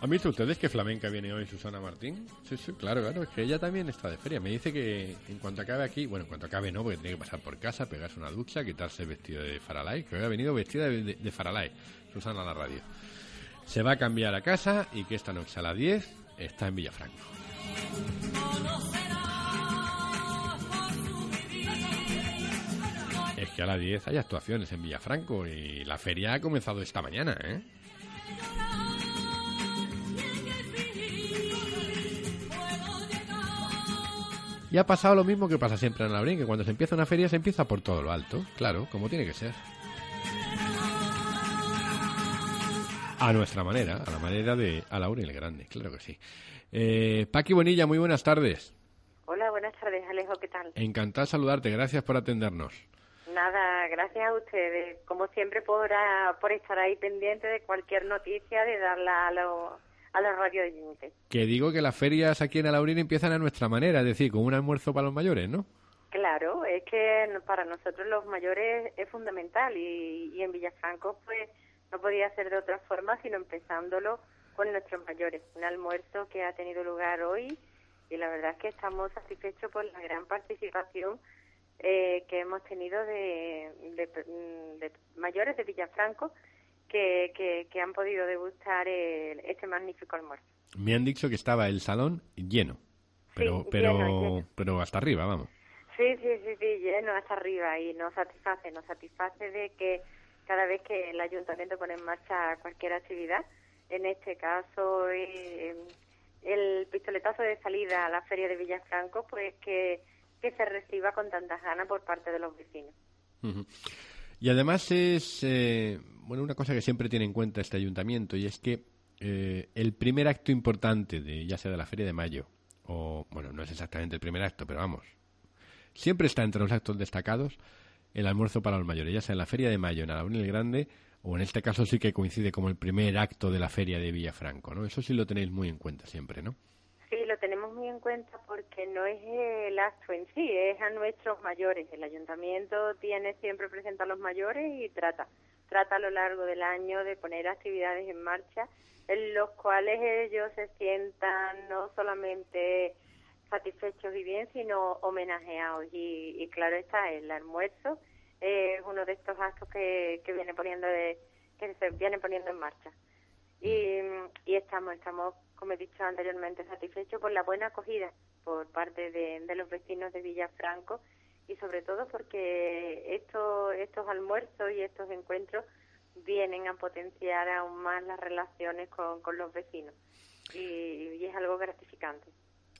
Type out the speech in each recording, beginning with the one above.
¿Han visto ustedes que flamenca viene hoy Susana Martín? Sí, sí, claro, claro, es que ella también está de feria. Me dice que en cuanto acabe aquí, bueno, en cuanto acabe no, porque tiene que pasar por casa, pegarse una ducha, quitarse el vestido de Faralay, que hoy ha venido vestida de, de, Faralay, Susana a la radio. Se va a cambiar a casa y que esta noche a las 10 está en Villafranco. Es que a las 10 hay actuaciones en Villafranco y la feria ha comenzado esta mañana, ¿eh? Y ha pasado lo mismo que pasa siempre en Laurín, que cuando se empieza una feria se empieza por todo lo alto, claro, como tiene que ser. A nuestra manera, a la manera de Alaurín el Grande, claro que sí. Eh, Paqui Bonilla, muy buenas tardes. Hola, buenas tardes, Alejo, ¿qué tal? Encantado de saludarte, gracias por atendernos. Nada, gracias a ustedes, como siempre, por, por estar ahí pendiente de cualquier noticia, de darla a los a la radio Que digo que las ferias aquí en Alaurín empiezan a nuestra manera, es decir, con un almuerzo para los mayores, ¿no? Claro, es que para nosotros los mayores es fundamental y, y en Villafranco pues no podía ser de otra forma sino empezándolo con nuestros mayores. Un almuerzo que ha tenido lugar hoy y la verdad es que estamos satisfechos por la gran participación eh, que hemos tenido de, de mayores de Villafranco que, que, han podido degustar este magnífico almuerzo. Me han dicho que estaba el salón lleno, pero, pero, pero hasta arriba, vamos. Sí, sí, sí, sí, lleno hasta arriba y nos satisface, nos satisface de que cada vez que el ayuntamiento pone en marcha cualquier actividad, en este caso eh, el pistoletazo de salida a la feria de Villafranco, pues que, que se reciba con tantas ganas por parte de los vecinos. Y además es, eh, bueno, una cosa que siempre tiene en cuenta este ayuntamiento y es que eh, el primer acto importante, de ya sea de la Feria de Mayo, o, bueno, no es exactamente el primer acto, pero vamos, siempre está entre los actos destacados el almuerzo para los mayores, ya sea en la Feria de Mayo, en Alabrín el Grande, o en este caso sí que coincide como el primer acto de la Feria de Villafranco, ¿no? Eso sí lo tenéis muy en cuenta siempre, ¿no? Tenemos muy en cuenta porque no es el acto en sí, es a nuestros mayores. El ayuntamiento tiene siempre presente a los mayores y trata trata a lo largo del año de poner actividades en marcha en los cuales ellos se sientan no solamente satisfechos y bien, sino homenajeados. Y, claro está, el almuerzo es uno de estos actos que, que viene poniendo de, que se viene poniendo en marcha. Y, y estamos, estamos, como he dicho anteriormente, satisfechos por la buena acogida por parte de, los vecinos de Villafranco y sobre todo porque estos, estos almuerzos y estos encuentros vienen a potenciar aún más las relaciones con, con los vecinos y, es algo gratificante.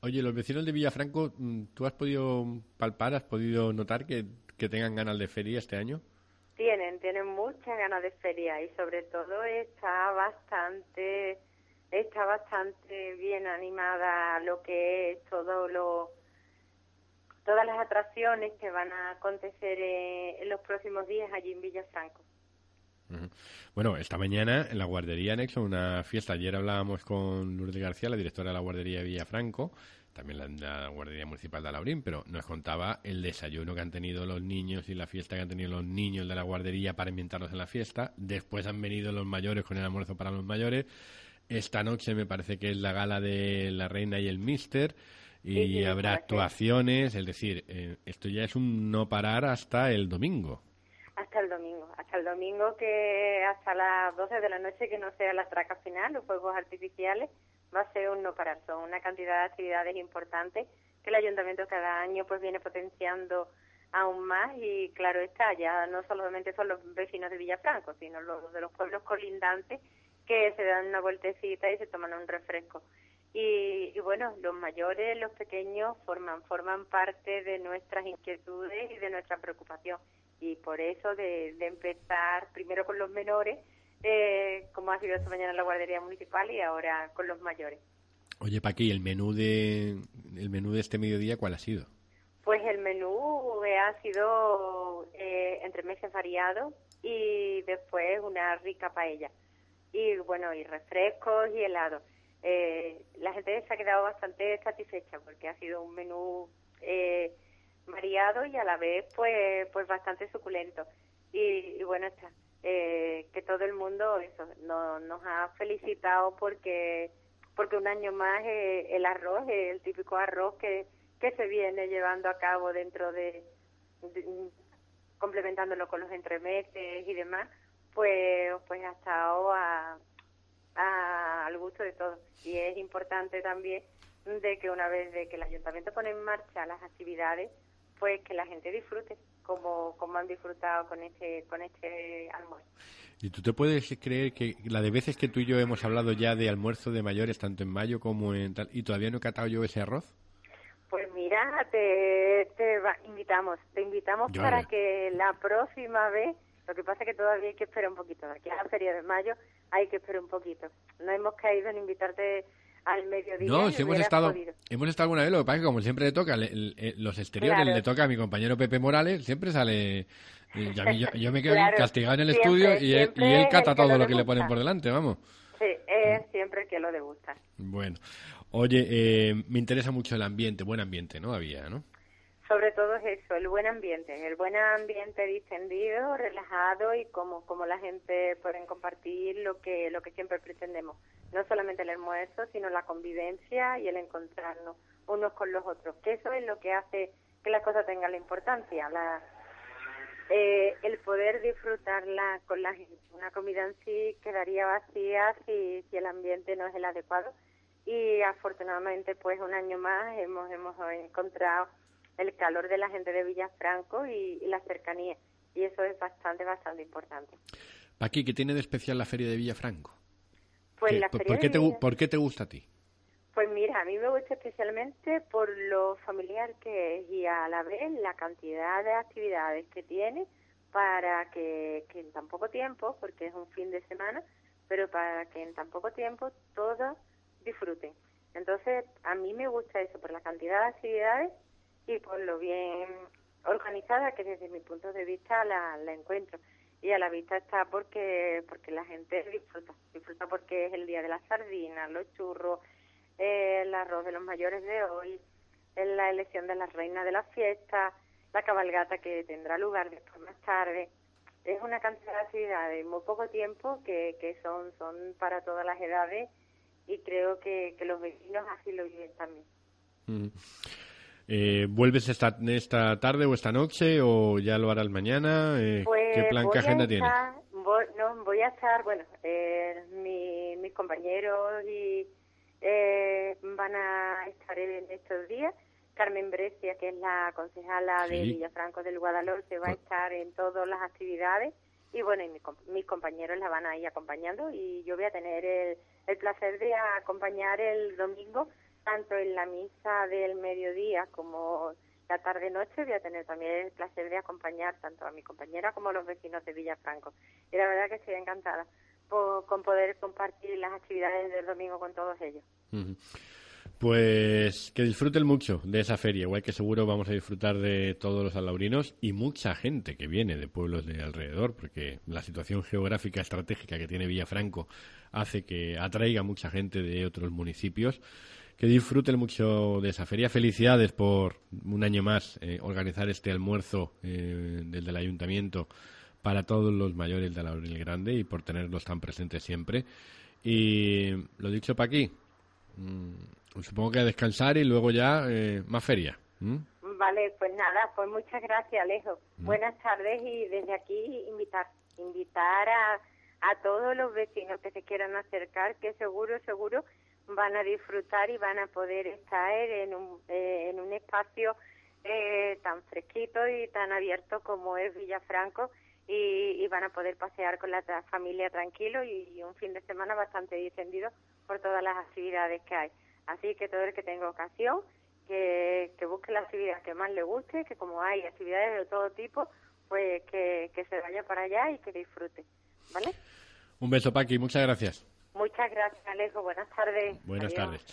Oye, los vecinos de Villafranco, mm, ¿tú has podido palpar, has podido notar que, que tengan ganas de feria este año? Tienen, tienen muchas ganas de feria y sobre todo está bastante, está bastante bien animada lo que es todo lo todas las atracciones que van a acontecer en los próximos días allí en Villafranco. Bueno, esta mañana en la guardería Nexo, una fiesta. Ayer hablábamos con Lourdes García, la directora de la guardería de Villafranco, también la, la, guardería municipal de Alaurín, pero nos contaba el desayuno que han tenido los niños y la fiesta que han tenido los niños de la guardería para ambientarlos en la fiesta. Después han venido los mayores con el almuerzo para los mayores. Esta noche me parece que es la gala de la reina y el mister y habrá actuaciones, es decir, eh, esto ya es un no parar hasta el domingo. Hasta el domingo, hasta el domingo que hasta las 12 de la noche que no sea la traca final, los fuegos artificiales, va a ser un no parar, son una cantidad de actividades importantes que el ayuntamiento cada año pues viene potenciando aún más y claro está, ya no solamente son los vecinos de Villafranco, sino los de los pueblos colindantes que se dan una vueltecita y se toman un refresco. Y, bueno, los mayores, los pequeños forman, forman parte de nuestras inquietudes y de nuestra preocupación. Y por eso de, empezar primero con los menores, eh, como ha sido esta mañana en la guardería municipal y ahora con los mayores. Oye, Paqui, ¿el menú de el menú de este mediodía cuál ha sido? Pues el menú ha sido eh, entre meses variado y después una rica paella. Y bueno, y refrescos y helados. Eh, la gente se ha quedado bastante satisfecha porque ha sido un menú eh, variado y a la vez pues pues bastante suculento. Y, bueno, está, eh, que todo el mundo eso nos ha felicitado porque porque un año más eh, el arroz, el típico arroz que, que se viene llevando a cabo dentro de, complementándolo con los entremeses y demás, pues, pues ha estado a, al gusto de todos. Y es importante también de que una vez de que el ayuntamiento pone en marcha las actividades, pues que la gente disfrute como, como han disfrutado con este, con este almuerzo. ¿Y tú te puedes creer que la de veces que tú y yo hemos hablado ya de almuerzo de mayores, tanto en mayo como en tal, y todavía no he catado yo ese arroz? Pues mira, te, te invitamos, te invitamos para que la próxima vez, lo que pasa es que todavía hay que esperar un poquito, aquí a la feria de mayo hay que esperar un poquito. No hemos caído en invitarte al mediodía. No, si hemos estado, hemos estado alguna vez, lo que pasa es que como siempre le toca los exteriores, le toca a mi compañero Pepe Morales, siempre sale yo, me quedo castigado en el estudio y él, y cata todo lo que le ponen por delante, vamos. Sí, es siempre que lo gusta. Bueno, oye, eh, me interesa mucho el ambiente, buen ambiente, ¿no? Había, ¿no? Sobre todo es eso, el buen ambiente, el buen ambiente distendido, relajado y como, como la gente pueden compartir lo que, lo que siempre pretendemos. No solamente el almuerzo, sino la convivencia y el encontrarnos unos con los otros, que eso es lo que hace que la cosa tenga la importancia, la, eh, el poder disfrutarla con la gente. Una comida en sí quedaría vacía si, el ambiente no es el adecuado y afortunadamente pues un año más hemos, hemos encontrado el calor de la gente de Villafranco y, la cercanía y eso es bastante, bastante importante. Paqui, ¿qué tiene de especial la feria de Villafranco? Pues la feria ¿por, qué te, ¿Por qué te gusta a ti? Pues mira, a mí me gusta especialmente por lo familiar que es y a la vez la cantidad de actividades que tiene para que, en tan poco tiempo, porque es un fin de semana, pero para que en tan poco tiempo todos disfruten. Entonces, a mí me gusta eso, por la cantidad de actividades y por lo bien organizada que desde mi punto de vista la, la encuentro. Y a la vista está porque, porque la gente disfruta, disfruta porque es el día de las sardinas, los churros, el arroz de los mayores de hoy, la elección de la reina de la fiesta, la cabalgata que tendrá lugar después más tarde. Es una cantidad de actividades en muy poco tiempo que, que son, son para todas las edades y creo que, que los vecinos así lo viven también. Mm. Eh, ¿Vuelves esta, esta tarde o esta noche o ya lo harás mañana? Eh, ¿Qué pues plan, qué agenda tienes? Voy, no, voy a estar, bueno, eh, mis compañeros y eh, van a estar en estos días. Carmen Brescia, que es la concejala de Villafranco del Guadalhorce, va a estar en todas las actividades y bueno, y mis compañeros la van a ir acompañando y yo voy a tener el, el placer de acompañar el domingo tanto en la misa del mediodía como la tarde-noche voy a tener también el placer de acompañar tanto a mi compañera como a los vecinos de Villafranco. Y la verdad que estoy encantada con poder compartir las actividades del domingo con todos ellos. Pues que disfruten mucho de esa feria, igual que seguro vamos a disfrutar de todos los alaurinos y mucha gente que viene de pueblos de alrededor, porque la situación geográfica estratégica que tiene Villafranco hace que atraiga mucha gente de otros municipios. Que disfruten mucho de esa feria. Felicidades por un año más eh, organizar este almuerzo eh, desde el ayuntamiento para todos los mayores de la Laurel Grande y por tenerlos tan presentes siempre. Y lo dicho para aquí, mm, supongo que a descansar y luego ya eh, más feria. Vale, pues nada, pues muchas gracias, Alejo. Buenas tardes y desde aquí invitar, invitar a, a todos los vecinos que se quieran acercar, que seguro, seguro van a disfrutar y van a poder estar en un, eh, en un espacio eh, tan fresquito y tan abierto como es Villafranco y, van a poder pasear con la familia tranquilo y, un fin de semana bastante distendido por todas las actividades que hay. Así que todo el que tenga ocasión, que, busque la actividad que más le guste, que como hay actividades de todo tipo, pues que, se vaya para allá y que disfrute. ¿Vale? Un beso, Paqui, muchas gracias. Muchas gracias, Alejo. Buenas tardes. Buenas tardes.